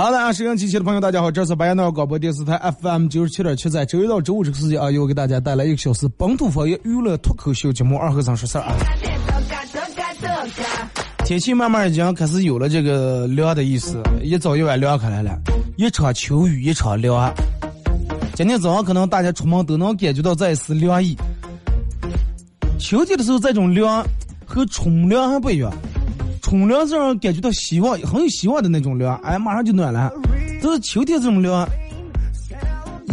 好的，收音机前的朋友，大家好，这是白彦淖尔广播电视台 FM 九十七点七，在周一到周五这个时间啊，又给大家带来一个小时本土方言娱乐脱口秀节目《二和尚说事儿》啊。天气慢慢已经开始有了这个凉的意思，一早一晚凉开来了，一场秋雨一场凉。今天早上可能大家出门都能感觉到这一丝凉意。秋天的时候，这种凉和春凉还不一样。春凉是让人感觉到希望，很有希望的那种凉，哎，马上就暖了。但是秋天这种凉，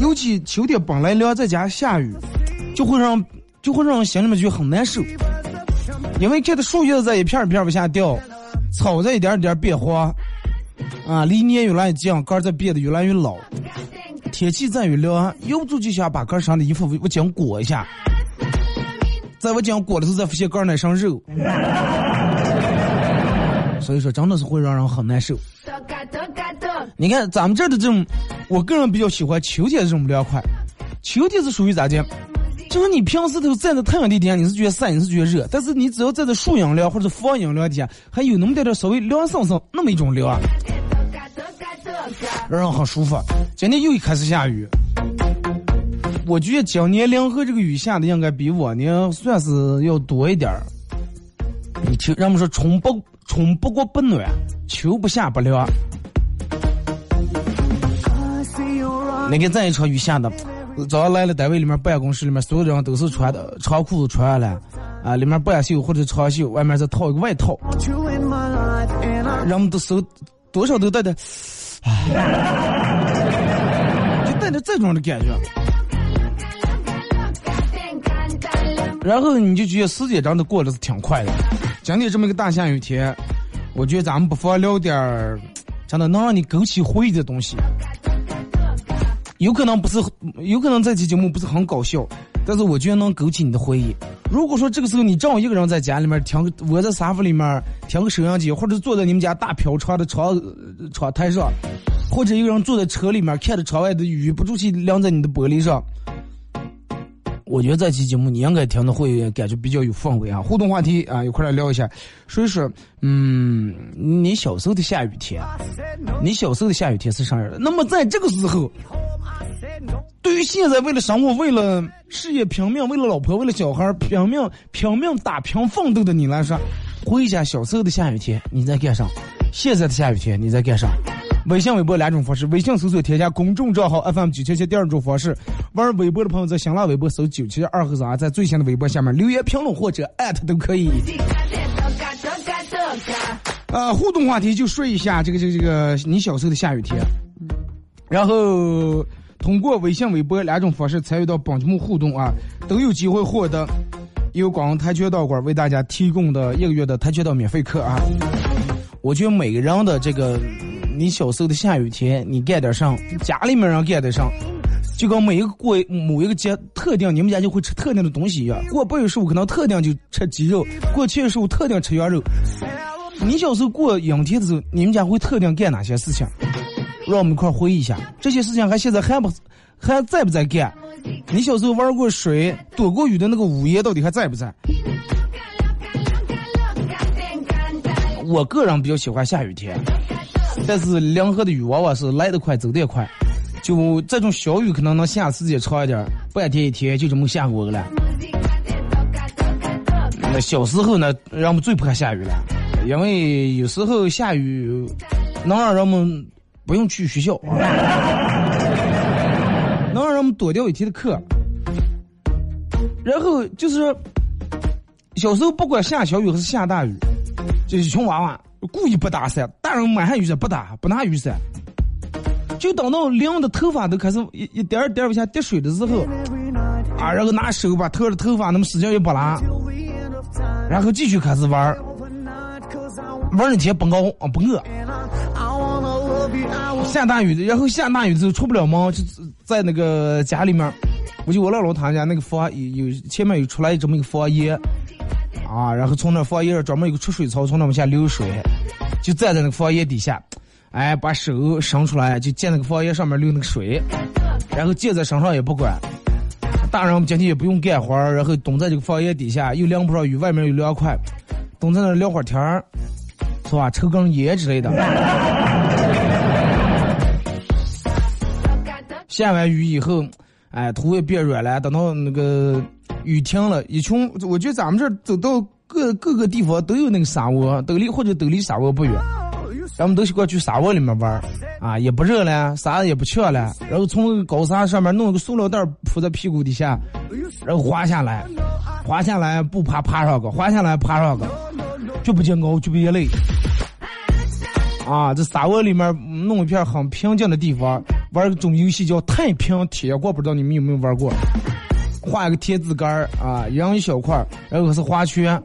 尤其秋天本来凉，再加下雨，就会让就会让人心里面就很难受。因为看到树叶在一片一片往下掉，草在一点点变黄，啊，离年越来越近，杆在变得越来越老。天气再越凉，由不住就想把杆上的衣服我紧裹一下，在我讲裹的时候再发现杆那上肉。所以说，真的是会让人很难受。你看咱们这儿的这种，我个人比较喜欢秋天这种凉快。秋天是属于咋的？就是你平时都站在太阳地底下，你是觉得晒，你是觉得热，但是你只要站在树荫凉或者房阴凉底下，还有那么点点稍微凉生生那么一种凉，让人很舒服。今天又开始下雨，我觉得今年临河这个雨下的应该比往年算是要多一点儿。你听，人们说春不春不过不暖，秋不下不凉。那个这一场雨下的，早上来了单位里面办公室里面，所有人都是穿的长裤子穿下来，啊，里面半袖或者长袖，外面再套一个外套。人们都手多少都带着，唉，就带着这种的感觉。然后你就觉得时间真的过得是挺快的。今天这么一个大下雨天，我觉得咱们不妨聊点儿真的能让你勾起回忆的东西。有可能不是，有可能这期节目不是很搞笑，但是我觉得能勾起你的回忆。如果说这个时候你正好一个人在家里面听，窝在沙发里面听个收音机，或者坐在你们家大飘窗的窗窗台上，或者一个人坐在车里面看着窗外的雨不住气晾在你的玻璃上，我觉得这期节目你应该听的会感觉比较有氛围啊。互动话题啊，一块来聊一下，所以说，嗯，你小时候的下雨天，你小时候的下雨天是啥样的？那么在这个时候。对于现在为了生活、为了事业拼命、为了老婆、为了小孩拼命、拼命打拼奋斗的你来说，回忆下小时候的下雨天你在干啥？现在的下雨天你在干啥？微信、微博两种方式：微信搜索添加公众账号 FM 九七七；第二种方式，玩微博的朋友在新浪微博搜九七二和三，在最新的微博下面留言评论或者艾特都可以。呃，互动话题就说一下这个这个这个你小时候的下雨天，然后。通过微信、微博两种方式参与到本节目互动啊，都有机会获得由广东跆拳道馆为大家提供的一个月的跆拳道免费课啊！我觉得每个人的这个，你小时候的下雨天，你干点啥，家里面人干点啥，就跟每一个过某一个节特定，你们家就会吃特定的东西一样。过八月十五可能特定就吃鸡肉，过七月十五特定吃羊肉。你小时候过阴天的时候，你们家会特定干哪些事情？让我们一块回忆一下这些事情，还现在还不还在不在干？你小时候玩过水、躲过雨的那个屋檐到底还在不在？我个人比较喜欢下雨天，但是凉河的雨往往是来得快，走得也快。就这种小雨可能能下时间长一点，半天一天就这么下过了。那小时候呢，人们最怕下雨了，因为有时候下雨能让人们。不用去学校，能让人们躲掉一天的课。然后就是小时候不管下小雨还是下大雨，这些穷娃娃故意不打伞，大人满上雨伞不打，不拿雨伞，就等到凉的头发都开始一一点点往下滴水的时候，啊，然后拿手把头的头发那么使劲一拨拉，然后继续开始玩玩那天不熬啊不饿。下大雨，然后下大雨之后出不了门，就在那个家里面。我就我姥姥他们家那个房有有前面有出来这么一个房檐，啊，然后从那房檐上专门有个出水槽，从那往下流水，就站在那个房檐底下，哎，把手伸出来就见那个房檐上面流那个水，然后借在身上也不管。大人们今天也不用干活，然后蹲在这个房檐底下，又淋不上雨，外面又凉快，蹲在那聊会儿天儿，是吧？抽根烟之类的。下完雨以后，哎，土也变软了。等到那个雨停了，一群，我觉得咱们这走到各各个地方都有那个沙窝，都离或者都离沙窝不远，咱们都喜欢去沙窝里面玩啊，也不热了，啥也不缺了。然后从高沙上面弄个塑料袋铺在屁股底下，然后滑下来，滑下来不爬爬上个，滑下来爬上个，就不见高，就不见累。啊，这沙窝里面弄一片很平静的地方。玩一种游戏叫太平铁锅，不知道你们有没有玩过？画一个田字杆儿啊，扔一小块儿，然后是花圈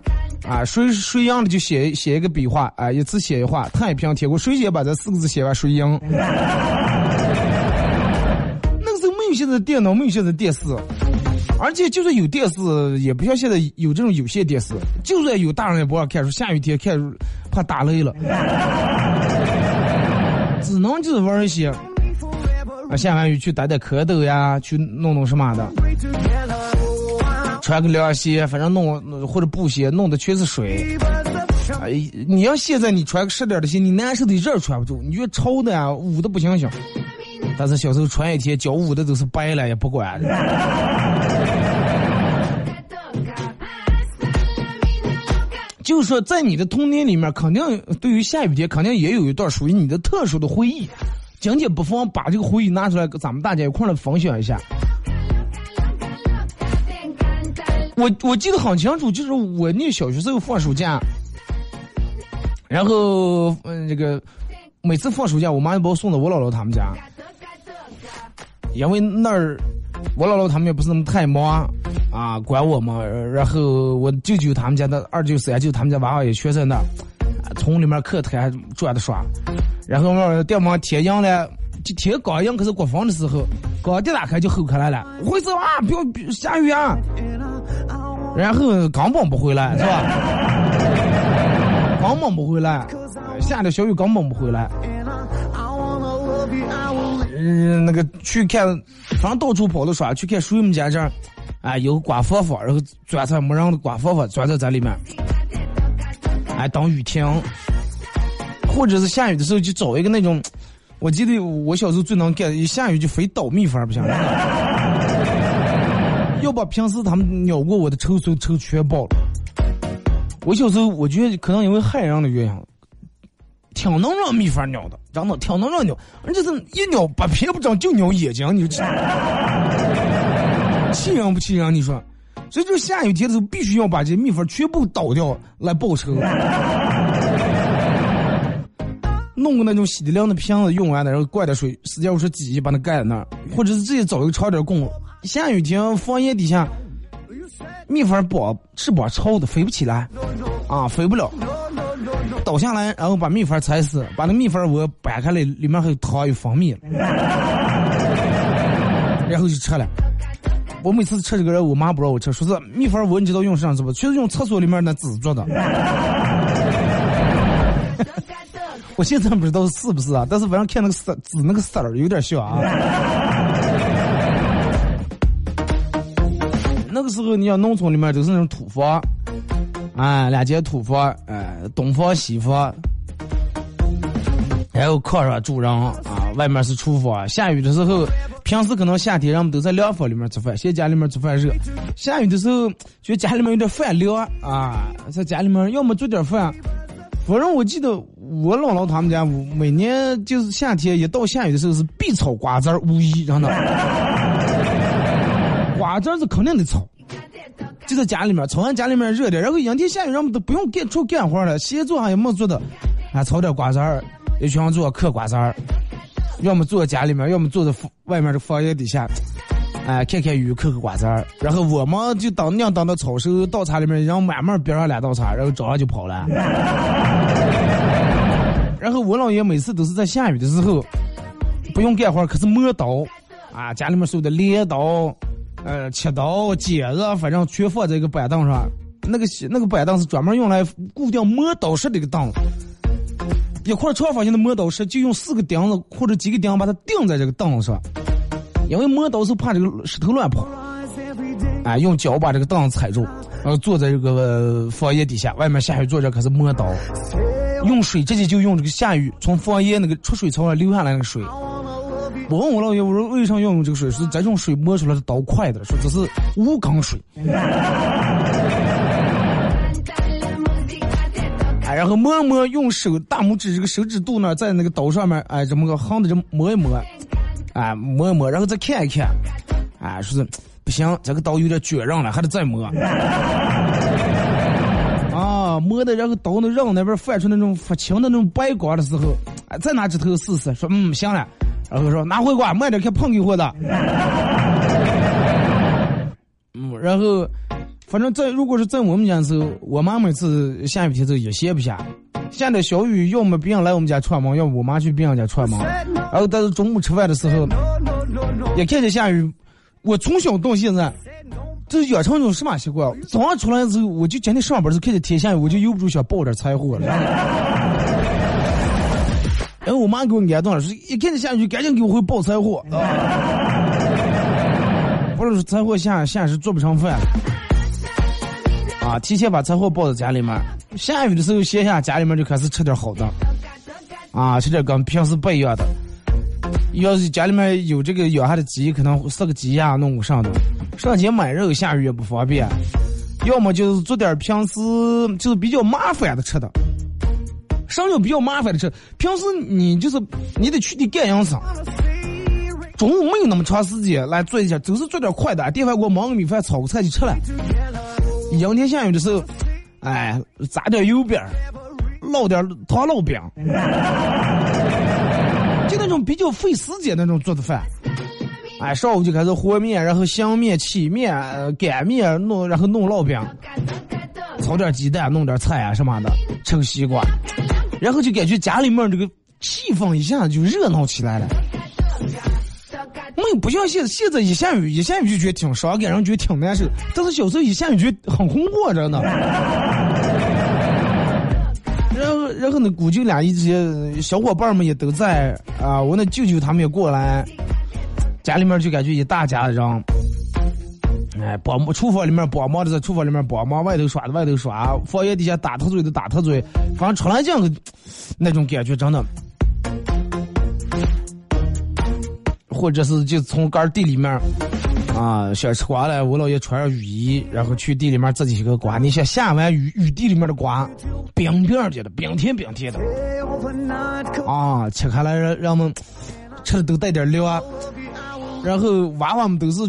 啊，谁谁赢了就写写一个笔画啊，一次写一画。太平天国，谁先把这四个字写完谁赢。那个时候没有现在电脑，没有现在电视，而且就算有电视，也不像现在有这种有线电视。就算有大人也不让看，说下雨天看怕打雷了，只能就是玩一些。啊下完雨去打打蝌蚪呀，去弄弄什么的，穿个凉鞋，反正弄或者布鞋，弄的全是水。哎，你要现在你穿个湿点的鞋，你难受的热穿不住，你觉得潮的啊，捂的不行行。但是小时候穿一天，脚捂的都是白了，也不管。就是说，在你的童年里面，肯定对于下雨天，肯定也有一段属于你的特殊的回忆。今天不妨把这个回忆拿出来，跟咱们大家一块来分享一下。我我记得很清楚，就是我那小学时候放暑假，然后嗯，这个每次放暑假，我妈就把我送到我姥姥他们家，因为那儿我姥姥他们也不是那么太忙啊，管我嘛。然后我舅舅他们家的二舅三舅他们家娃娃也全在那儿，从里面客厅转的耍。然后我们电门贴阳了，就天刚阳，可是刮风的时候，刚一打开就吼开来了，回走啊，不要下雨啊。然后根本不回来，是吧？根本不回来，下的小雨根本不回来。嗯，那个去看，反正到处跑的耍，去看水母家这儿，哎，有刮佛佛，然后钻在没人的刮佛佛，钻在这里面，哎，等雨停，或者是下雨的时候就找一个那种，我记得我小时候最能干，一下雨就非倒蜜蜂不行，要把平时他们咬过我的臭手臭全爆了。我小时候我觉得可能因为害人的原因。挺能让蜜蜂咬的，真的挺能让咬，而且是一咬把皮不长就咬眼睛，你说 气人不气人？你说，所以就下雨天的时候必须要把这蜜蜂全部倒掉来报仇。弄个那种洗涤亮的瓶子，用完的然后灌点水，使劲往上挤，把它盖在那儿，或者是自己找一个长点供。下雨天房檐底下，蜜蜂膀翅膀朝的飞不起来，啊，飞不了。倒下来，然后把蜜蜂踩死，把那蜜蜂窝掰开了，里面还有糖有蜂蜜，然后就吃了。我每次吃这个人，我妈不让我吃，说是蜜蜂窝，你知道用啥子不？就是用厕所里面那纸做的。我现在不知道是不是啊，但是反正看那个色纸那个色儿有点像啊。那个时候，你像农村里面都是那种土房。啊，两间土房，呃，东房西房，然后炕上住人啊，外面是厨房。下雨的时候，平时可能夏天人们都在凉房里面吃饭，嫌家里面做饭热。下雨的时候，觉得家里面有点饭凉啊，在家里面要么做点饭。反正我记得我姥姥他们家，每年就是夏天一到下雨的时候是必炒瓜子儿，无疑真的。瓜子儿是肯定得炒。就在家里面，炒完家里面热点，然后阴天下雨，人们都不用干出干活了，闲坐上也没做的，啊，炒点瓜子儿，一群人坐嗑瓜子儿，要么坐在家里面，要么坐在外面的房檐底下，哎，看看雨，嗑嗑瓜子儿。然后我们就当娘当到草时倒茶里面，然后慢慢边上两道茶，然后早上就跑了。然后我姥爷每次都是在下雨的时候，不用干活，可是磨刀，啊，家里面收的镰刀。呃，切刀、剪子，反正全放在一个板凳上。那个那个板凳是专门用来固定磨刀石的一个凳。一块长方形的磨刀石，就用四个钉子或者几个钉把它钉在这个凳子上。因为磨刀是怕这个石头乱跑。哎，用脚把这个凳子踩住，然后坐在这个房檐底下，外面下雨坐着可是磨刀。用水直接就用这个下雨从房檐那个出水槽上流下来那个水。我问我老爷，我说为啥要用这个水？是这种水磨出来的刀快的，说这是无钢水。哎，然后磨磨，用手大拇指这个手指肚那在那个刀上面，哎，这么个横的这磨一磨，啊，磨一磨，然后再看一看，啊，说是不行，这个刀有点卷刃了，还得再磨。啊，磨的，然后刀那刃那边泛出那种发青的那种白光的时候，哎，再拿指头试试，说嗯，行了。然后说拿回瓜，慢点看碰给我的。嗯，然后，反正在如果是在我们家的时候，我妈每次下雨天时候也歇不下，下点小雨，要么别人来我们家串门，要么我妈去别人家串门。然后但是中午吃饭的时候，也看见下雨。我从小到现在，这养成一种什么习惯？早上出来的时候，我就今天上班的时候看见天下雨，我就忍不住想抱点柴火了。然后我妈给我安顿了，说一看见下雨赶紧给我回抱柴火，不是说柴火下下是做不成饭，啊，提前把柴火抱在家里面，下雨的时候闲下家里面就开始吃点好的，啊，吃点跟平时不一样的。要是家里面有这个养下的鸡，可能杀个鸡呀，弄个上的，上街买肉下雨也不方便，要么就是做点平时就是比较麻烦的吃的。上就比较麻烦的吃，平时你就是你得去的干营生，中午没有那么长时间来做一下，就是做点快的，电饭锅焖个米饭，炒个菜就吃了。阴天下雨的时候，哎，炸点油饼，烙点糖烙饼，就那种比较费时间那种做的饭。哎，上午就开始和面，然后相面、起面、擀面，弄然后弄烙饼，炒点鸡蛋，弄点菜啊什么的，吃个西瓜。然后就感觉家里面这个气氛一下就热闹起来了。没有不像现现在一下雨一下雨就觉得挺伤感，人觉得挺难受。但是小时候一下雨觉得很红火着呢。然后然后呢，姑舅俩一些小伙伴们也都在啊，我那舅舅他们也过来，家里面就感觉一大家子人。哎，帮忙厨房里面帮忙的在厨房里面帮忙，外头刷的外头刷，房檐底下打特嘴的打特嘴，反正出来这样个那种感觉真的。或者是就从干地里面啊，想吃瓜了，我姥爷穿上雨衣，然后去地里面自己一个瓜。你想下完雨，雨地里面的瓜，冰冰的，冰甜冰甜的，啊，切开来让让我们吃的都带点料啊。然后娃娃们都是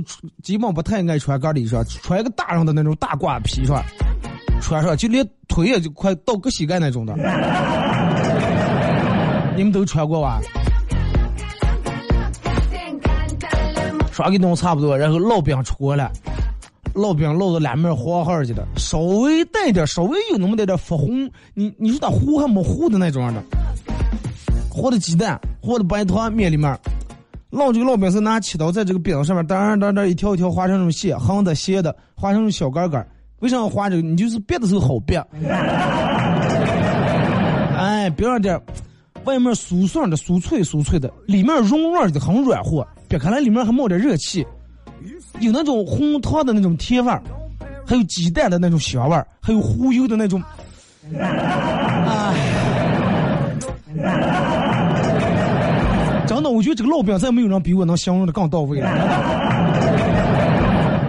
基本不太爱穿干衣裳，穿个大人的那种大褂皮穿，穿上就连腿也就快到个膝盖那种的。你们都穿过吧？刷给弄差不多，然后烙饼出锅了，烙饼烙的两面黄黄的，稍微带点，稍微有那么点点发红。你你说它糊还没糊的那种的，和的鸡蛋，和的白糖面里面。烙这个烙饼是拿切刀在这个饼上面，当当当一条一条划成那种线，横的斜的，划成那种小杆杆。为啥要划这个？你就是别的时候好别。哎，别让点，外面酥爽的、酥脆酥脆的，里面软软的，很软和。别看来里面还冒点热气，有那种红糖的那种甜味儿，还有鸡蛋的那种香味儿，还有忽悠的那种。哎。真的，我觉得这个烙饼再没有人比我能形容的更到位了。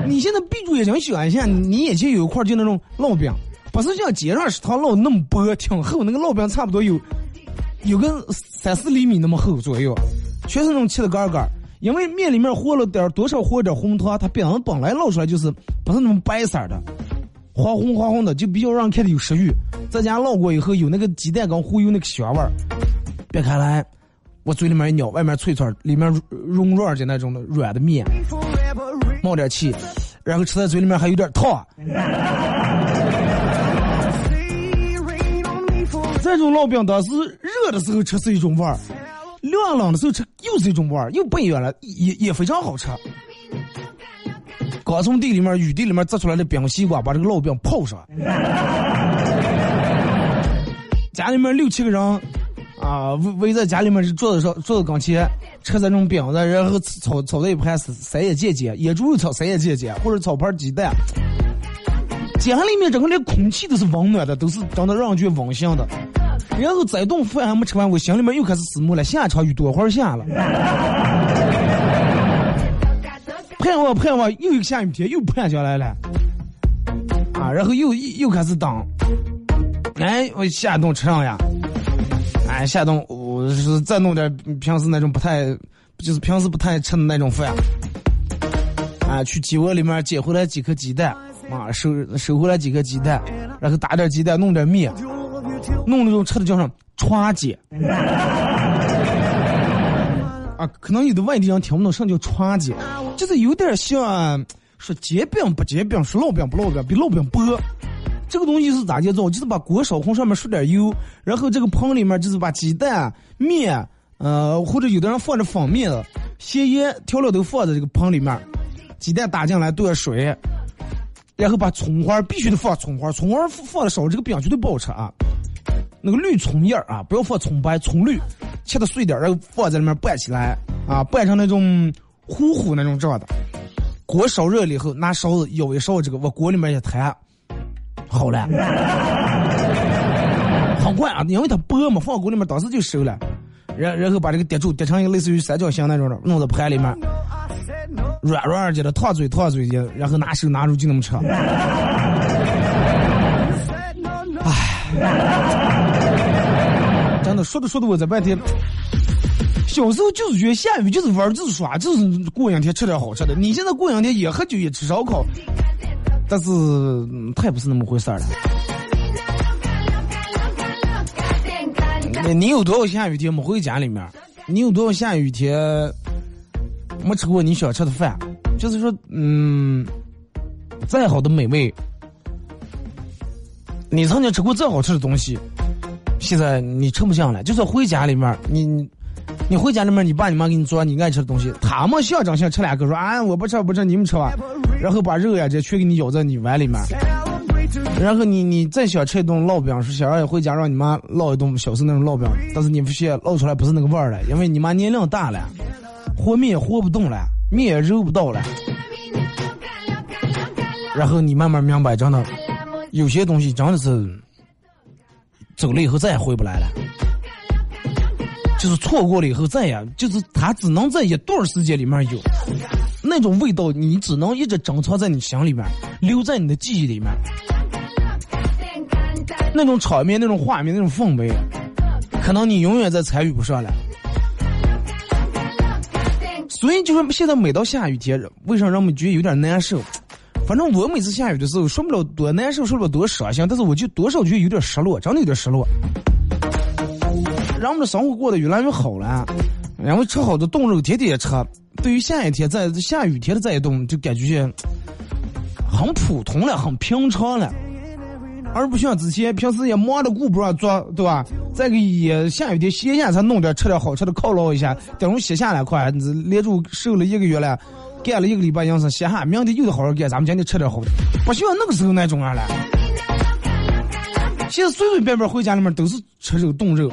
你现在闭住眼睛想一下，你眼前有一块就那种烙饼，不是像街上食堂烙那么薄，挺厚，那个烙饼差不多有有个三四厘米那么厚左右，全是那种切的杆杆。因为面里面和了点多少和点红糖，它饼本来烙出来就是不是那么白色的，黄红黄红的，就比较让人看的有食欲。再加烙过以后，有那个鸡蛋跟忽悠那个香味儿，别看来。我嘴里面一咬，外面脆脆，里面软软的那种的软的面，冒点气，然后吃在嘴里面还有点烫。这种烙饼当时热的时候吃是一种味儿，凉冷的时候吃又是一种味儿，又不一样了，也也非常好吃。刚从地里面雨地里面摘出来的冰西瓜，把这个烙饼泡上，家里面六七个人。啊，围围在家里面是桌子上，桌子跟前吃这种饼子，然后炒炒在一盘三叶芥芥，野猪肉炒三叶芥芥，或者炒盘鸡蛋。家里面整个连空气都是温暖的，都是真的让人觉得温馨的。然后这顿饭还没吃完，我心里面又开始思慕了，下场雨多会儿下了。盼望盼望，又一个下雨天又盼下来了。啊，然后又又开始等。哎，我下顿吃上呀。哎，下顿我是再弄点平时那种不太，就是平时不太吃的那种饭。啊，去鸡窝里面捡回来几颗鸡蛋，啊，收收回来几颗鸡蛋，然后打点鸡蛋，弄点面，弄那种吃的叫什么串鸡。啊，可能有的外地人听不懂什么叫串鸡，就是有点像说煎饼不煎饼，说烙饼不烙饼，比烙饼薄。这个东西是咋建造？就是把锅烧红，上面刷点油，然后这个盆里面就是把鸡蛋、面，呃，或者有的人放着粉面、咸盐调料都放在这个盆里面，鸡蛋打进来兑水，然后把葱花必须得放葱花，葱花放的少，这个饼绝对不好吃啊。那个绿葱叶啊，不要放葱白，葱绿，切的碎点，然后放在里面拌起来啊，拌成那种糊糊那种状的。锅烧热了以后，拿勺子舀一勺这个往锅里面一摊。好了，很快啊，因为它薄嘛，放锅里面当时就熟了。然然后把这个叠住，叠成一个类似于三角形那种的，弄到盘里面，软软的，烫嘴烫嘴的，然后拿手拿住就那么吃。唉，真的说着说着我在半天，小时候就是觉得下雨就是玩就是耍就是过两天吃点好吃的。你现在过两天也喝酒也吃烧烤。但是，太不是那么回事儿了。你有多少下雨天没回家里面？你有多少下雨天没吃过你想吃的饭？就是说，嗯，再好的美味，你曾经吃过再好吃的东西，现在你吃不下了，就是回家里面，你你回家里面，你爸你妈给你做你爱吃的东西，他们象征性吃两口，说啊我不吃不吃，你们吃吧，然后把肉呀这全给你舀在你碗里面。然后你你再想吃一顿烙饼，是想让回家让你妈烙一顿小时那种烙饼，但是你不现烙出来不是那个味儿了，因为你妈年龄大了，和面和不动了，面也揉不到了。然后你慢慢明白，真的有些东西真的是走了以后再也回不来了，就是错过了以后再也就是它只能在一段时间里面有那种味道，你只能一直珍藏在你心里面，留在你的记忆里面。那种场面、那种画面、那种氛围，可能你永远再参与不上了。所以就是现在每到下雨天，为啥让我们觉得有点难受？反正我每次下雨的时候，说不了多难受，说不了多伤心，但是我就多少就有点失落，真的有点失落。让我们的生活过得越来越好了，然后吃好的冻肉，天天也吃。对于下雨天在下雨天的这一冻，就感觉很普通了，很平常了。而不像之前平时也忙的顾不上做，对吧？再个也下雨天歇下才弄点吃点好吃的犒劳一下，等会歇下来快，连住瘦了一个月了，干了一个礼拜营生，歇下，明天又得好好干，咱们今天吃点好的，不需要那个时候那种样了。现在随随便便回家里面都是吃肉冻肉。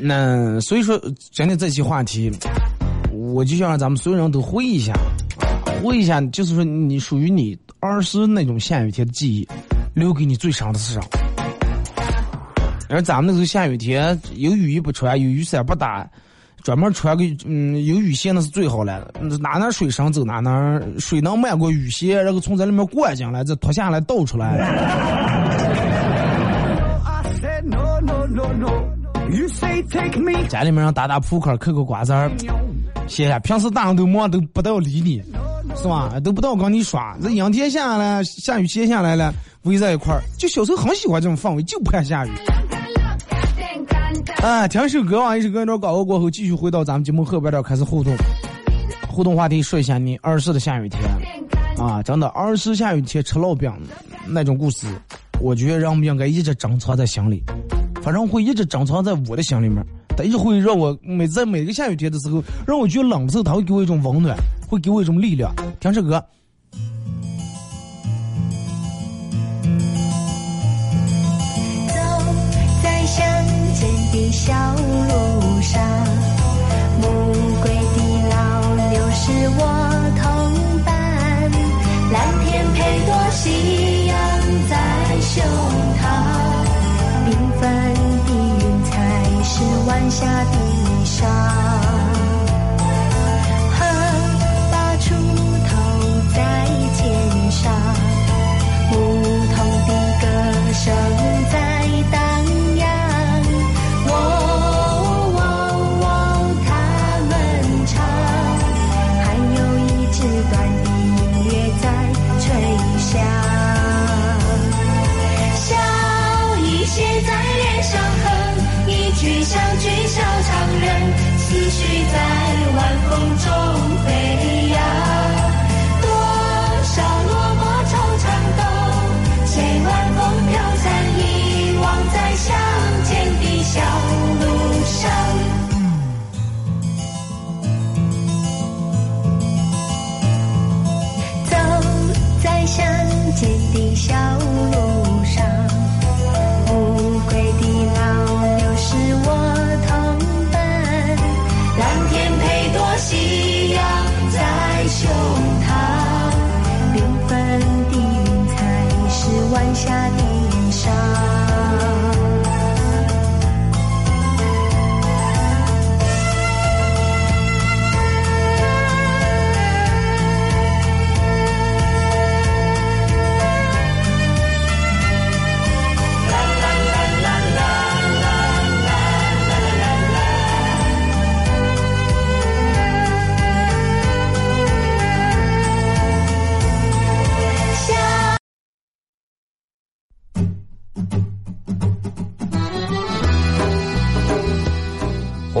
那所以说，今天这期话题，我就想让咱们所有人都回忆一下，回忆一下，就是说你属于你儿时那种下雨天的记忆，留给你最长的是啥？而咱们那时候下雨天，有雨衣不穿，有雨伞不打，专门穿个嗯有雨鞋那是最好了。哪哪水深走哪哪，水能漫过雨鞋，然后从这里面灌进来，再脱下来倒出来。家里面让打打扑克，嗑嗑瓜子儿，歇下。平时大人都忙，都不到理你，是吧？都不到跟你耍。这阴天下来，下雨歇下来了，围在一块儿。就小时候很喜欢这种氛围，就不怕下雨。啊，听首歌啊，一首歌一段广告过后，继续回到咱们节目后边儿开始互动。互动话题说一下你儿时的下雨天啊，真的儿时下雨天吃烙饼那种故事，我觉得让们应该一直珍藏在心里。反正会一直珍藏在我的心里面，它一直会让我每在每个下雨天的时候，让我觉得冷的时候，它会给我一种温暖，会给我一种力量。听这歌。的小路上，暮归的老牛是我同伴，蓝天配朵夕阳在胸膛。缤纷的云彩是晚霞的衣裳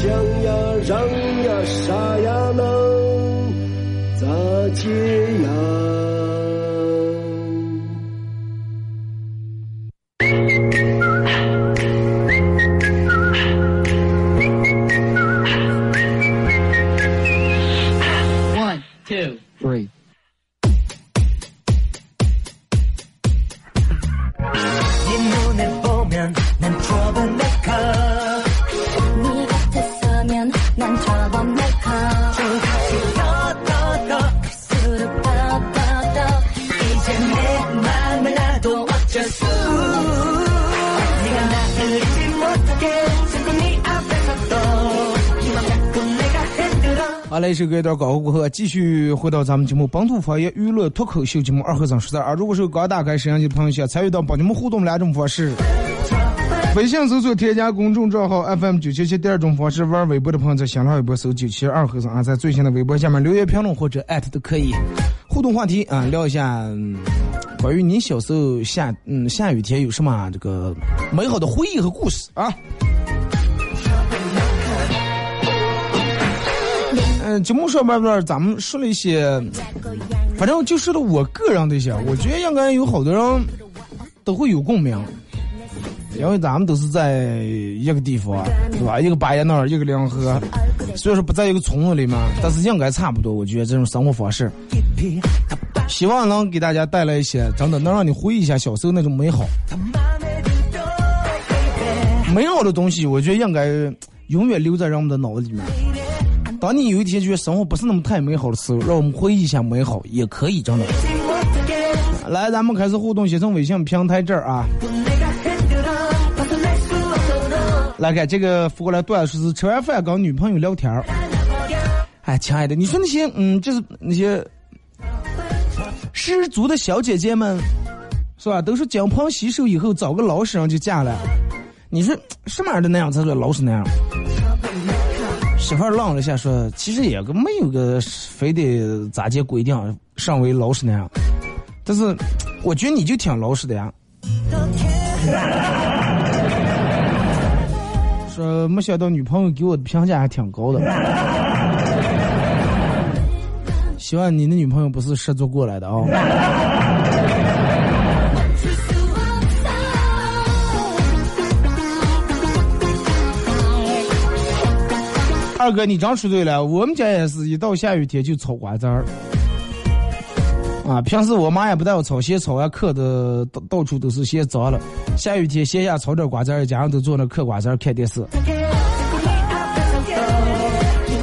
想呀，让呀，啥呀能咋解呀？一段广告过后，继续回到咱们节目本土方言娱乐脱口秀节目二和尚说事儿。如果是刚打开摄像机的朋友，想参与到帮你们互动两种方式：微信搜索添加公众账号 FM 九七七；第二种方式，玩微博的朋友在新浪微博搜九七二和尚啊，在最新的微博下面留言评论或者艾特都可以。互动话题啊，聊一下关于你小时候下嗯下雨天有什么这个美好的回忆和故事啊。嗯，节目上边边咱们说了一些，反正就说了我个人的一些，我觉得应该有好多人都会有共鸣，因为咱们都是在一个地方，对吧？一个巴彦淖尔，一个临河，虽然说不在一个村子里面，但是应该差不多。我觉得这种生活方式，希望能给大家带来一些真的能让你回忆一下小时候那种美好。美好的东西，我觉得应该永远留在人们的脑子里面。当你有一天觉得生活不是那么太美好的时候，让我们回忆一下美好也可以，真的。来，咱们开始互动，先从微信平台这儿啊。来看这个发过来段子是吃完饭跟女朋友聊天儿。哎，亲爱的，你说那些嗯，就是那些失足的小姐姐们，是吧？都是金盆洗手以后找个老实人就嫁了。你说什么样的那样才算老实那样？媳妇儿愣了一下，说：“其实也个没有个非得咋接规定上为老实那样，但是我觉得你就挺老实的呀。”说没想到女朋友给我的评价还挺高的，希望你的女朋友不是失足过来的啊。二哥，你真说对了，我们家也是一到下雨天就炒瓜子儿，啊，平时我妈也不带我炒，先炒完嗑的到到处都是先脏了。下雨天闲下炒点瓜子儿，家人都坐那嗑瓜子儿看电视。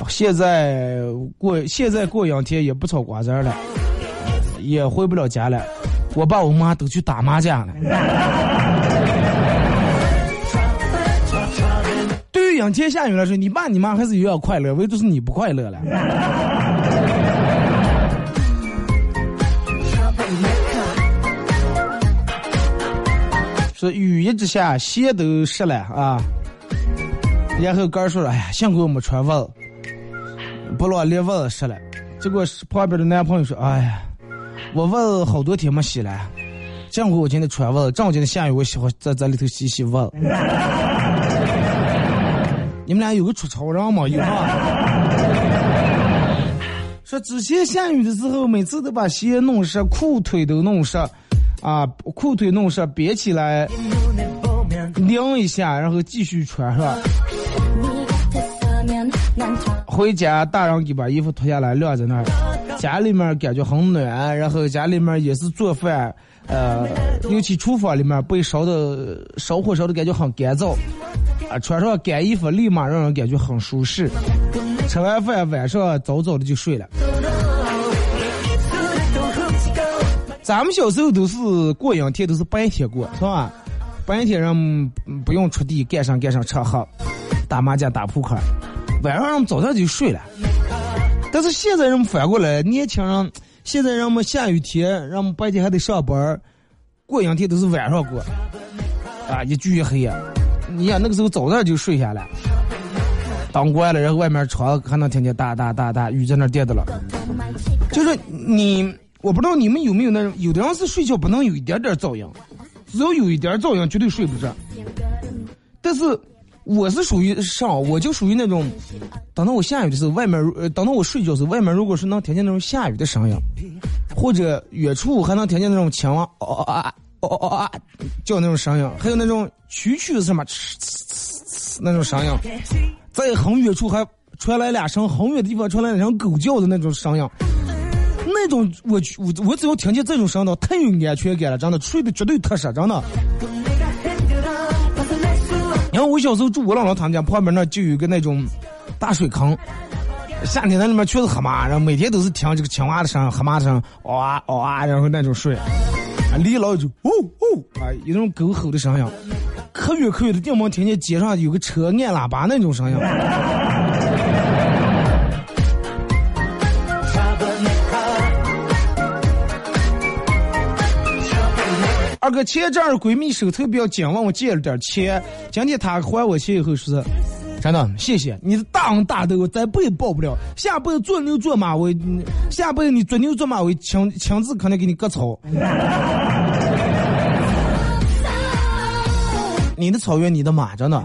现在过现在过两天也不炒瓜子儿了，也回不了家了，我爸我妈都去打麻将了。两天下雨了，说你爸你妈还是有点快乐，唯独是你不快乐了。说雨一直下，鞋都湿了啊。然后哥说，哎呀，幸亏我没穿袜子，不落连袜子湿了。结果旁边的男朋友说，哎呀，我袜子好多天没洗了，幸亏我今天穿袜子，正好今天下雨，我喜欢在在里头洗洗袜子。你们俩有个出潮人吗？有吗？说之前下雨的时候，每次都把鞋弄湿，裤腿都弄湿，啊，裤腿弄湿，别起来晾一下，然后继续穿，是吧？回家大人给把衣服脱下来晾在那儿，家里面感觉很暖，然后家里面也是做饭，呃，尤其厨房里面被烧的烧火烧的感觉很干燥。啊，穿上干衣服立马让人感觉很舒适。吃完饭晚上早早的就睡了。咱们小时候都是过阴天，都是白天过，是吧？白天人不用出地干上干上吃喝，打麻将打扑克，晚上人早上就睡了。但是现在人们反过来，年轻人现在人们下雨天，人们白天还得上班，过阴天都是晚上过，啊，一巨黑呀。你呀，那个时候早点就睡下了，当关了，然后外面窗还能听见哒哒哒哒雨在那跌的了。就是你，我不知道你们有没有那种，有的人是睡觉不能有一点点噪音，只要有一点噪音绝对睡不着。但是我是属于上，我就属于那种，等到我下雨的时候，外面呃，等到我睡觉的时候，外面如果是能听见那种下雨的声音，或者远处还能听见那种青蛙哦哦啊哦哦啊叫那种声音，还有那种蛐蛐什么呲呲呲那种声音，在很远处还传来两声很远的地方传来两声狗叫的那种声音。那种我我我只要听见这种声音，太有安全感了，真的睡得绝对踏实，真的。然后我小时候住我姥姥他们家旁边那就有个那种大水坑，夏天那里面全是蛤蟆，然后每天都是听这个青蛙的声、蛤蟆的声，嗷啊嗷啊，然后那种睡，离老远就呜呜啊，有那种狗吼的声音，可远可远的地方听见街上有个车按喇叭那种声音。二哥，前阵儿闺蜜手头比较紧，问我借了点钱。今天她还我钱以后说是，真的谢谢你的大恩大德，我这辈子报不了。下辈子做牛做马，我下辈子你做牛做马，我亲亲自可能给你割草。你的草原，你的马，真的。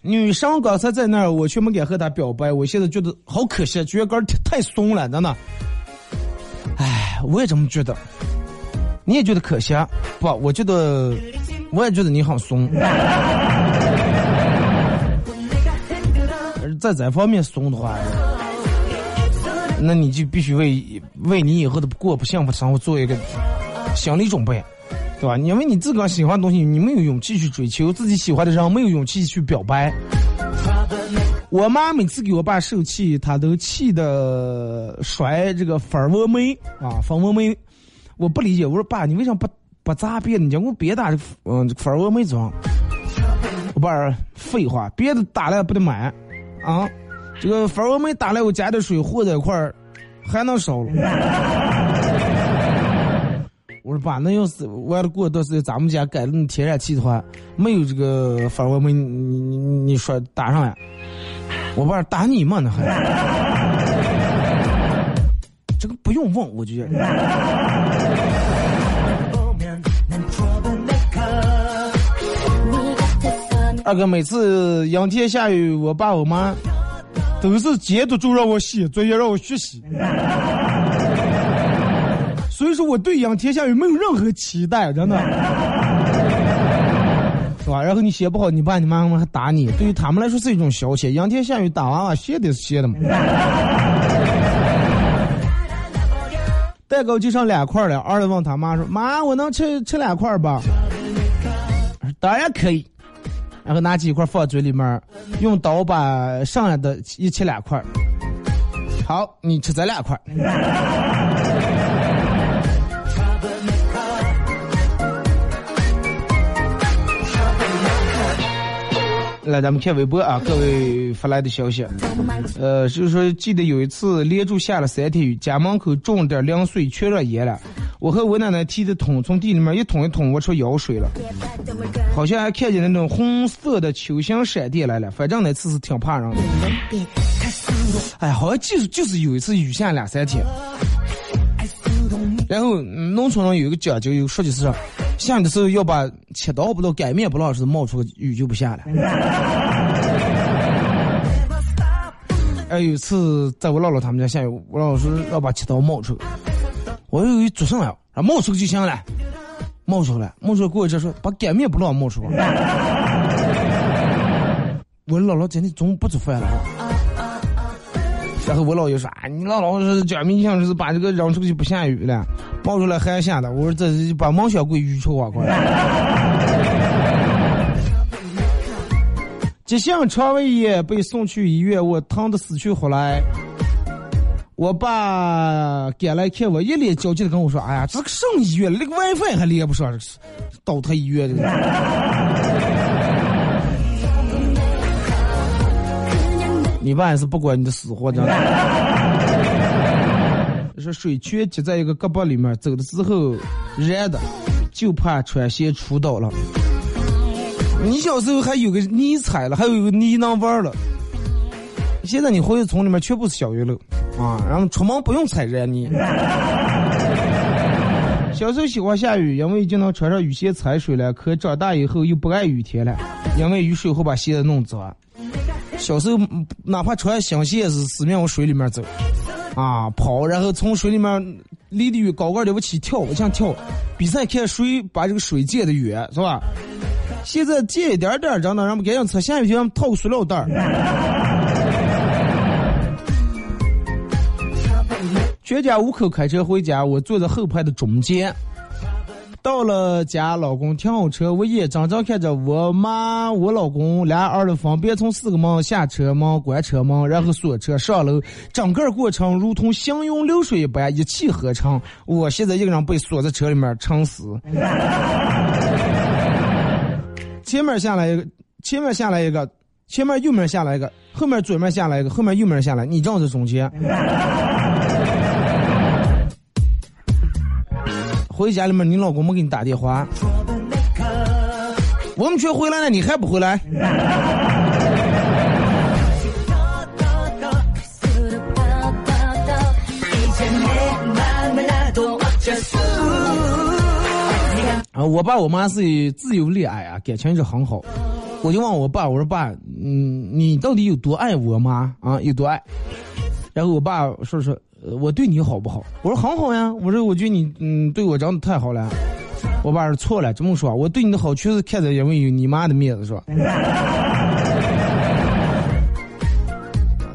女生刚才在那儿，我却没敢和她表白，我现在觉得好可惜，觉得杆太松了，真的。哎，我也这么觉得。你也觉得可惜？不，我觉得，我也觉得你很怂。在这方面怂的话，那你就必须为为你以后的过不幸福生活做一个心理准备，对吧？因为你自个喜欢的东西，你没有勇气去追求；自己喜欢的人，没有勇气去表白。我妈每次给我爸受气，她都气的甩这个蜂窝煤啊，蜂窝煤。我不理解，我说爸，你为啥不不砸别的？你叫我别打这嗯蜂窝煤装。我爸废话，别的打了不得买啊？这个蜂窝煤打了，我加点水和在一块儿，还能烧了。我说爸，那要是完了过段时间咱们家改了天然气的话，没有这个蜂窝煤，你你你说打上呀？我爸打你嘛，那还这个不用问，我就觉得。二哥每次阴天下雨，我爸我妈都是接督住让我写作业，让我学习。所以说我对阴天下雨没有任何期待，真的。是吧？然后你写不好，你爸你妈妈还打你，对于他们来说是一种消遣。阴天下雨打娃娃，写的是写的嘛。蛋糕就剩两块了，儿子问他妈说：“妈，我能吃吃两块吧？”当然可以。然后拿起一块放嘴里面，用刀把剩下的一切两块。好，你吃这两块。来，咱们看微博啊，各位发来的消息，呃，就是说，记得有一次连续下了三天雨，家门口种点凉水，全让淹了。我和我奶奶提着桶从地里面一桶一桶挖出舀水了，好像还看见那种红色的球形闪电来了。反正那次是挺怕人的。哎，好像就是就是有一次雨下两三天，然后农村上有一个讲究，有说就是。下雨的时候要把切刀不到擀面不老是冒出雨就不下了。哎，有一次在我姥姥他们家下雨，我姥姥说要把切刀冒出，我以为做啥呀？啊，冒出就行了，冒出来，冒出来过一阵说把擀面不老冒出。我姥姥今天中午不做饭了。然后我姥爷说啊，你姥姥是讲明像是把这个扔出去不下雨了。抱出来还下的，我说这是把梦想归于臭啊！快！急性肠胃炎被送去医院，我疼得死去活来。我爸赶来看我，一脸焦急的跟我说：“哎呀，这个省医院，连个 WiFi 还连不上，倒腾医院这个。”你爸也是不管你的死活，真的。说水全积在一个胳膊里面，走的时候热的，就怕穿鞋出倒了。你小时候还有个泥踩了，还有个泥能玩了。现在你回去村里面全部是小鱼了啊，然后出门不用踩热泥。小时候喜欢下雨，因为就能穿上雨鞋踩水了。可长大以后又不爱雨天了，因为雨水会把鞋子弄脏。小时候哪怕穿新鞋也是死命往水里面走，啊跑，然后从水里面离得远高个了不起跳，我想跳。比赛看谁把这个水溅得远，是吧？现在借一点点，真的，让们赶紧测下雨天套个塑料袋儿。全家五口开车回家，我坐在后排的中间。到了家，老公停好车，我眼睁睁看着我妈、我老公俩儿子分别从四个门下车门、关车门，然后锁车上楼，整个过程如同行云流水一般，一气呵成。我现在一个人被锁在车里面，撑死。前面下来一个，前面下来一个，前面右面下来一个，后面左面下来一个，后面右面下来，你站在中间。回家里面，你老公没给你打电话？我们全回来了，你还不回来？啊，我爸我妈是自由恋爱啊，感情一直很好。我就问我爸，我说爸，嗯，你到底有多爱我妈啊？有多爱？然后我爸说说。我对你好不好？我说很好呀。我说我觉得你嗯对我长得太好了。我爸说错了，这么说，我对你的好确实看在因为有你妈的面子是吧？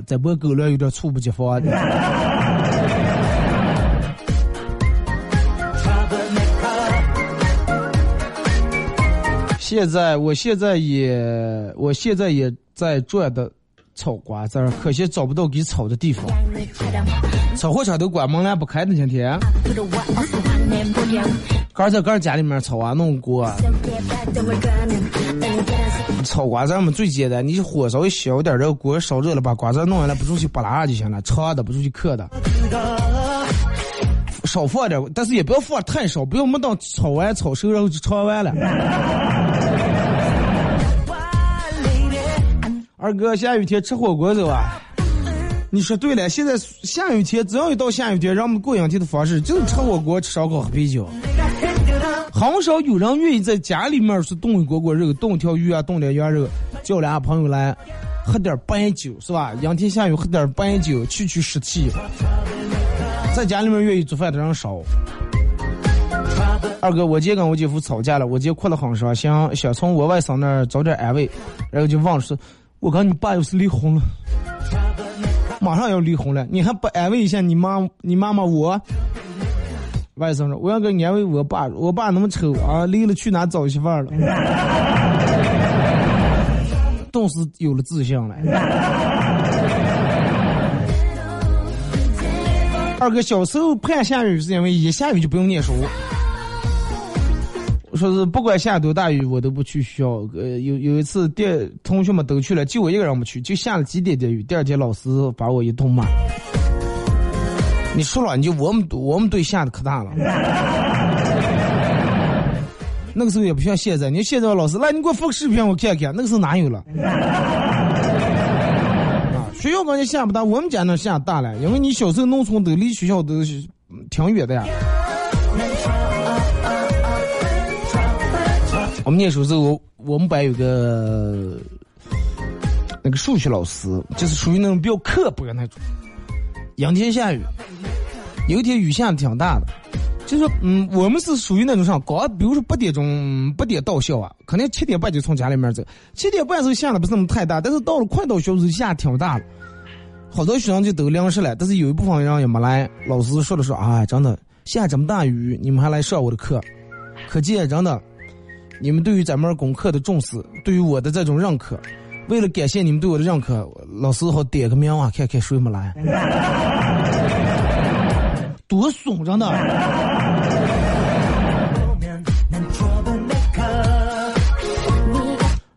在播狗粮有点猝不及防。啊现在，我现在也，我现在也在赚的。炒瓜子儿，可惜找不到给炒的地方。炒货场都关门了，不开的今天。刚在刚家里面炒啊，弄锅。炒瓜子儿嘛最简单，你火稍微小点，这个锅烧热了，把瓜子弄下来，不出去扒拉就行了，长的不出去磕的。少放点，但是也不要放太少，不要没等炒完炒熟然后就炒完了。二哥，下雨天吃火锅走啊？你说对了，现在下雨天，只要一到下雨天，让我们过两天的方式就是吃火锅、吃烧烤、喝啤酒。很少有人愿意在家里面是炖一锅锅肉、炖条鱼啊、炖点羊肉，叫俩朋友来喝点白酒，是吧？阳天下雨喝点白酒，去去湿气。在家里面愿意做饭的人少。二哥，我今天跟我姐夫吵架了，我姐哭得很伤心，想从我外甥那儿找点安慰，然后就忘了说。我跟你爸又是离婚了，马上要离婚了，你还不安慰一下你妈、你妈妈我？外甥说：“我要个安慰我爸，我爸那么丑啊，离了去哪找媳妇儿了？” 顿时有了自信了。二哥小时候怕下雨是因为一下雨就不用念书。说是不管下多大雨，我都不去学校。呃，有有一次，电同学们都去了，就我一个人没去，就下了几点点雨。第二天老师把我一通骂。你说了，你就我们我们队下的可大了。那个时候也不像现在，你现在老师来，你给我发个视频我看看。那个时候哪有了？啊，学校感觉下不大，我们家那下大了，因为你小时候农村都离学校都挺远的呀。我们念书时候，我们班有个那个数学老师，就是属于那种比较刻薄的那种。阴天下雨，有一天雨下的挺大的，就是嗯，我们是属于那种上高，比如说八点钟八点到校啊，可能七点半就从家里面走。七点半时候下的不是那么太大，但是到了快到校时候下挺大了，好多学生就都淋湿了。但是有一部分人也没来，老师说了说啊，真的下这么大雨，你们还来上我的课，可见真的。你们对于咱们功课的重视，对于我的这种认可，为了感谢你们对我的认可，老师好点个名啊，看看谁没来，多怂着呢！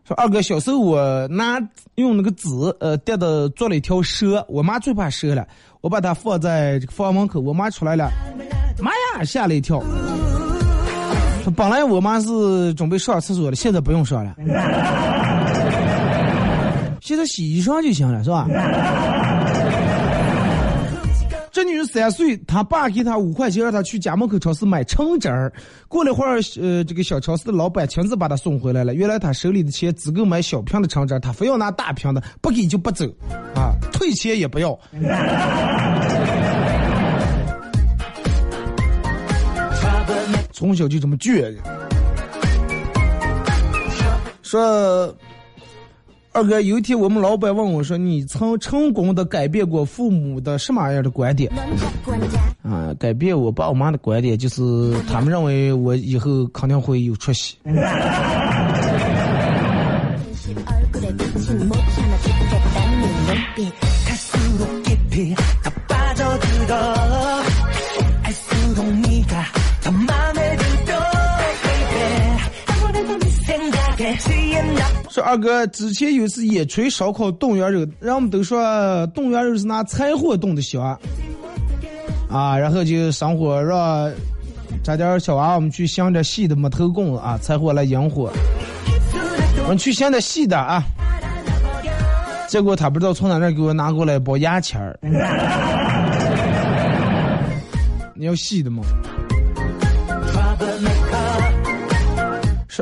说二哥，小时候我拿用那个纸呃垫的做了一条蛇，我妈最怕蛇了，我把它放在这个房门口，我妈出来了，妈呀，吓了一跳。说 本来我妈是准备上厕所的，现在不用上了，现在洗衣裳就行了，是吧？这女的三岁，她爸给她五块钱，让她去家门口超市买橙汁儿。过了会儿，呃，这个小超市的老板亲自把她送回来了。原来她手里的钱只够买小瓶的橙汁儿，她非要拿大瓶的，不给就不走，啊，退钱也不要。从小就这么倔。说。二哥，有一天我们老板问我说：“你曾成功的改变过父母的什么样的观点？”啊，改变我爸我妈的观点，就是他们认为我以后肯定会有出息。说二哥，之前有一次野炊烧烤冻羊肉，人们都说冻羊肉是拿柴火冻的香，啊，然后就上火让这点小娃娃们去想点细的木头棍啊，柴火来引火。我们去想点细的啊，结果他不知道从哪那给我拿过来包牙签儿。你要细的吗？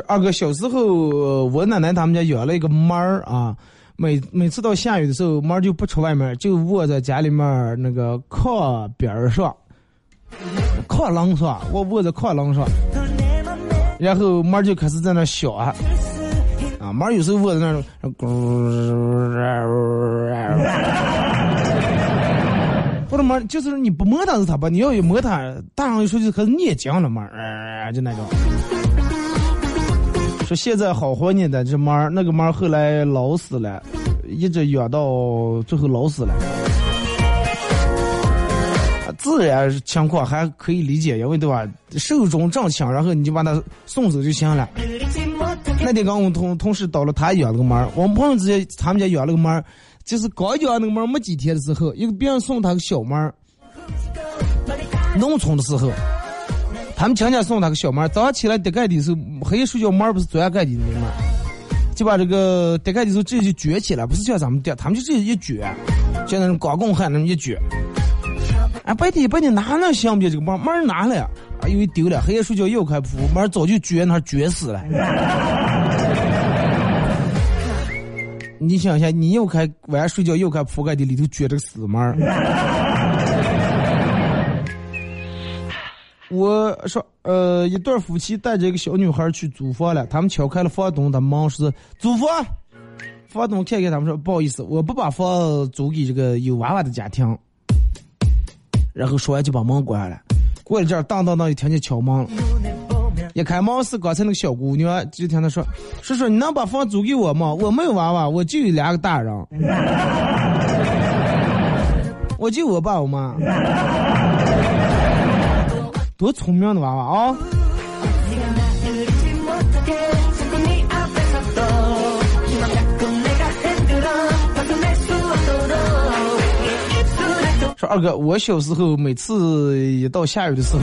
二哥小时候，我奶奶他们家养了一个猫儿啊，每每次到下雨的时候，猫就不出外面，就窝在家里面那个炕边儿上，炕廊上，我窝在炕廊上，然后猫就开始在那笑啊，啊，猫有时候窝在那儿，咕，我的猫就是你不摸它是它吧，你要一摸它，大上一说就开始念经了猫，就那种。说现在好活呢的这猫，那个猫后来老死了，一直养到最后老死了。自然情况还可以理解，因为对吧？寿终正寝，然后你就把它送走就行了。那天刚我同同事到了他养了个猫，我们朋友之间他们家养了个猫，就是刚养那个猫没几天的时候，一个别人送他个小猫，农村的时候。他们亲戚送他个小猫，早上起来叠盖的时候，黑夜睡觉猫不是钻盖底的吗？就把这个叠盖的时候直接就卷起来，不是像咱们叠，他们就直接一卷，像那种刮工汉那么一卷。啊，白天白天哪能想不起这个猫？猫哪了？啊，因为丢了，黑夜睡觉又开扑，猫早就卷那卷死了。你想一下，你又开晚上睡觉又开铺盖的里头卷这个死猫。我说，呃，一对夫妻带着一个小女孩去租房了，他们敲开了房东的门，说租房。房东看看他们说，不好意思，我不把房租给这个有娃娃的家庭。然后说完就把门关了。过了阵，当当当就听见敲门了。一开门是刚才那个小姑娘，就听他说：“叔叔，你能把房租给我吗？我没有娃娃，我就有两个大人，我就我爸我妈。”多聪明的娃娃啊！说二哥，我小时候每次一到下雨的时候，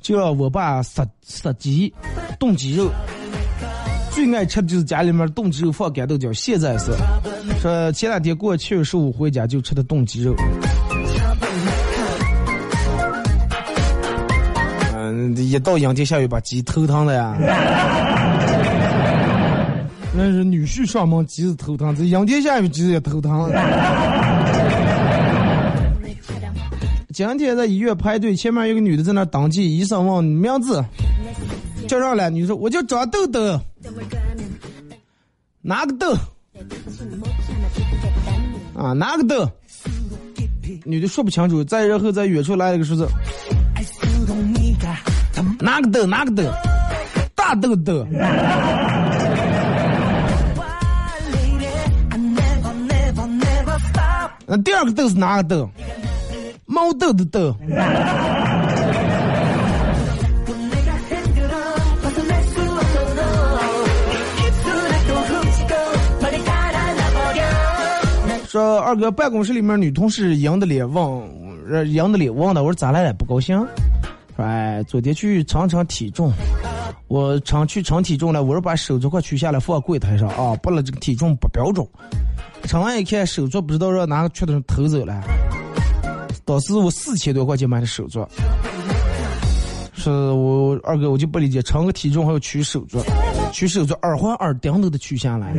就让我爸杀杀鸡、冻鸡肉，最爱吃的就是家里面冻鸡肉放干豆角。现在是说前两天过七月十五回家就吃的冻鸡肉。一到阴天下雨，把鸡头疼的呀！那是女婿上门，鸡子头疼；这阴天下雨，鸡子也头疼。今天在医院排队，前面有个女的在那登记，医生问名字，叫上来，女的说：“我叫张豆豆。”哪个豆？啊，哪个豆？女的说不清楚，再然后在远处来了个数字。哪个豆？哪个豆？大豆豆。那第二个豆是哪个豆？毛豆的豆。说二哥办公室里面女同事赢的脸问，呃赢的脸问的，我说咋来了？不高兴？哎，昨天去称称体重，我称去称体重了，我说把手镯快取下来放柜台上啊，不了这个体重不标准。称完一看手镯，不知道让哪个缺德人偷走了。当时我四千多块钱买的手镯，是我二哥我就不理解，称个体重还要取手镯，取手镯耳环耳钉都得取下来。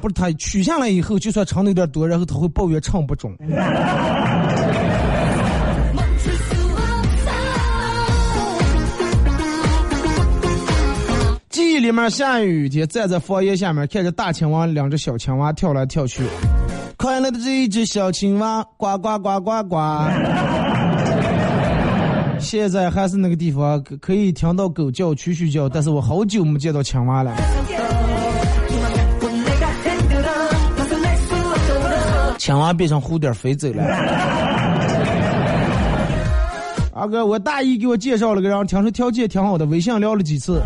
不是他取下来以后，就算称的有点多，然后他会抱怨称不准。记忆里面下雨天，站在房檐下面，看着大青蛙两只小青蛙跳来跳去。快乐的这一只小青蛙，呱呱呱呱呱。现在还是那个地方，可可以听到狗叫、蛐蛐叫，但是我好久没见到青蛙了。青蛙变成蝴蝶飞走了。二哥，我大姨给我介绍了个人，听说条件挺好的，微信聊了几次，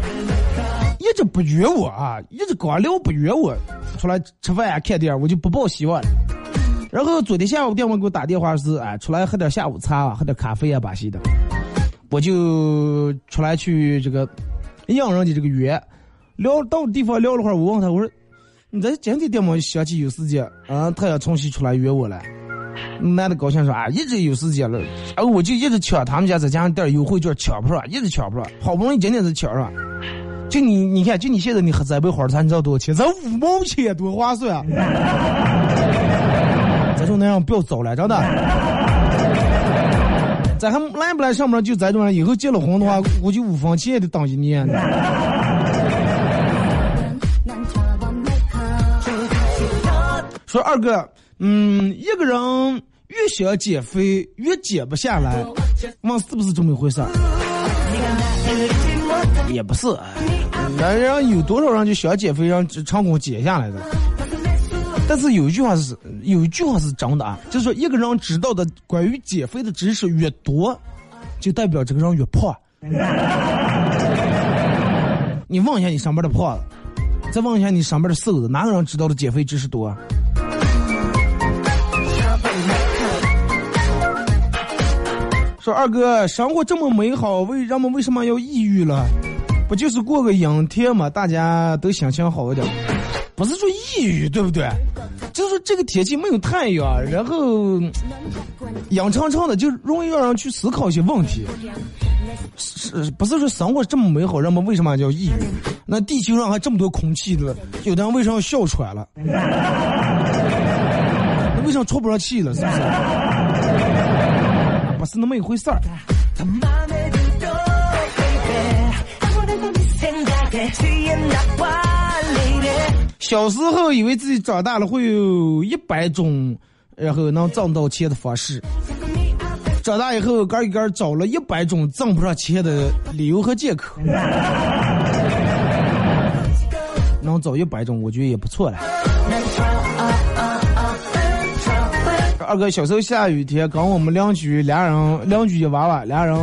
一直不约我啊，一直光聊不约我，出来吃饭啊看电影，我就不抱希望了。然后昨天下午电话给我打电话是，哎，出来喝点下午茶啊，喝点咖啡啊，巴西的，我就出来去这个应人家这个约，聊到地方聊了会儿，我问他，我说。你这今天点么想起有时间啊？他要重新出来约我了。男的高兴说啊，一直有时间了，啊，我就一直抢他们家这家店优惠券抢不上，一直抢不上，好不容易今天才抢上。就你，你看，就你现在你喝这杯花茶，你知道多少钱？才五毛钱，多划算啊！这种那样不要走了，真的。咱还来不来上班就咱这种人，以后结了婚的话，我就五分钱也得当一年。说二哥，嗯，一个人越想减肥越减不下来，问是不是这么一回事？也不是，男人有多少人就想减肥让成功减下来的？但是有一句话是，有一句话是真的啊，就是说一个人知道的关于减肥的知识越多，就代表这个人越胖。你问一下你上班的胖子，再问一下你上班的瘦子，哪个人知道的减肥知识多？说二哥，生活这么美好，为人们为什么要抑郁了？不就是过个阴天嘛，大家都心情好一点。不是说抑郁，对不对？就是说这个天气没有太阳，然后阴沉沉的，就容易让人去思考一些问题。是，不是说生活这么美好，人们为什么叫抑郁？那地球上还这么多空气的，有的人为什么要哮喘了？那为什么喘不上气了？是不是？不是那么一回事儿。小时候以为自己长大了会有一百种，然后能挣到钱的方式。长大以后，个一个找了一百种挣不上钱的理由和借口。能找一百种，我觉得也不错了。二哥小时候下雨天，跟我们邻居俩人，邻居的娃娃俩人，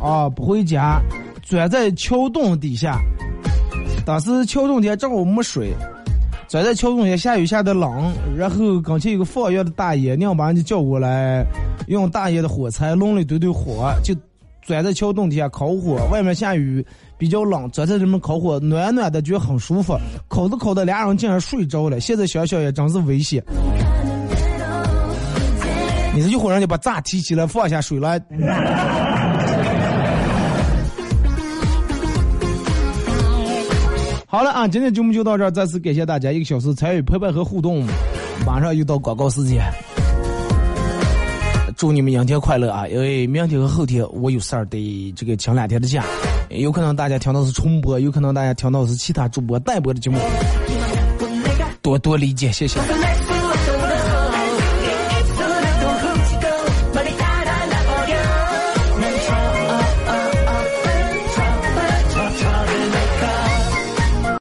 啊不回家，钻在桥洞底下。当时桥洞底下正好没水，钻在桥洞下，下雨下的冷，然后跟前有个放药的大爷，娘把人家叫过来，用大爷的火柴弄了一堆堆火，就钻在桥洞底下烤火。外面下雨比较冷，钻在这边烤火，暖暖的，觉得很舒服。烤着烤着，俩人竟然睡着了。现在想想也真是危险。你是一会儿让你把闸提起来放下水来。好了啊，今天节目就到这儿，再次感谢大家一个小时参与陪伴和互动。马上又到广告时间，祝你们阳天快乐啊！因为明天和后天我有事儿得这个请两天的假，有可能大家听到是重播，有可能大家听到是其他主播代播的节目，多多理解，谢谢。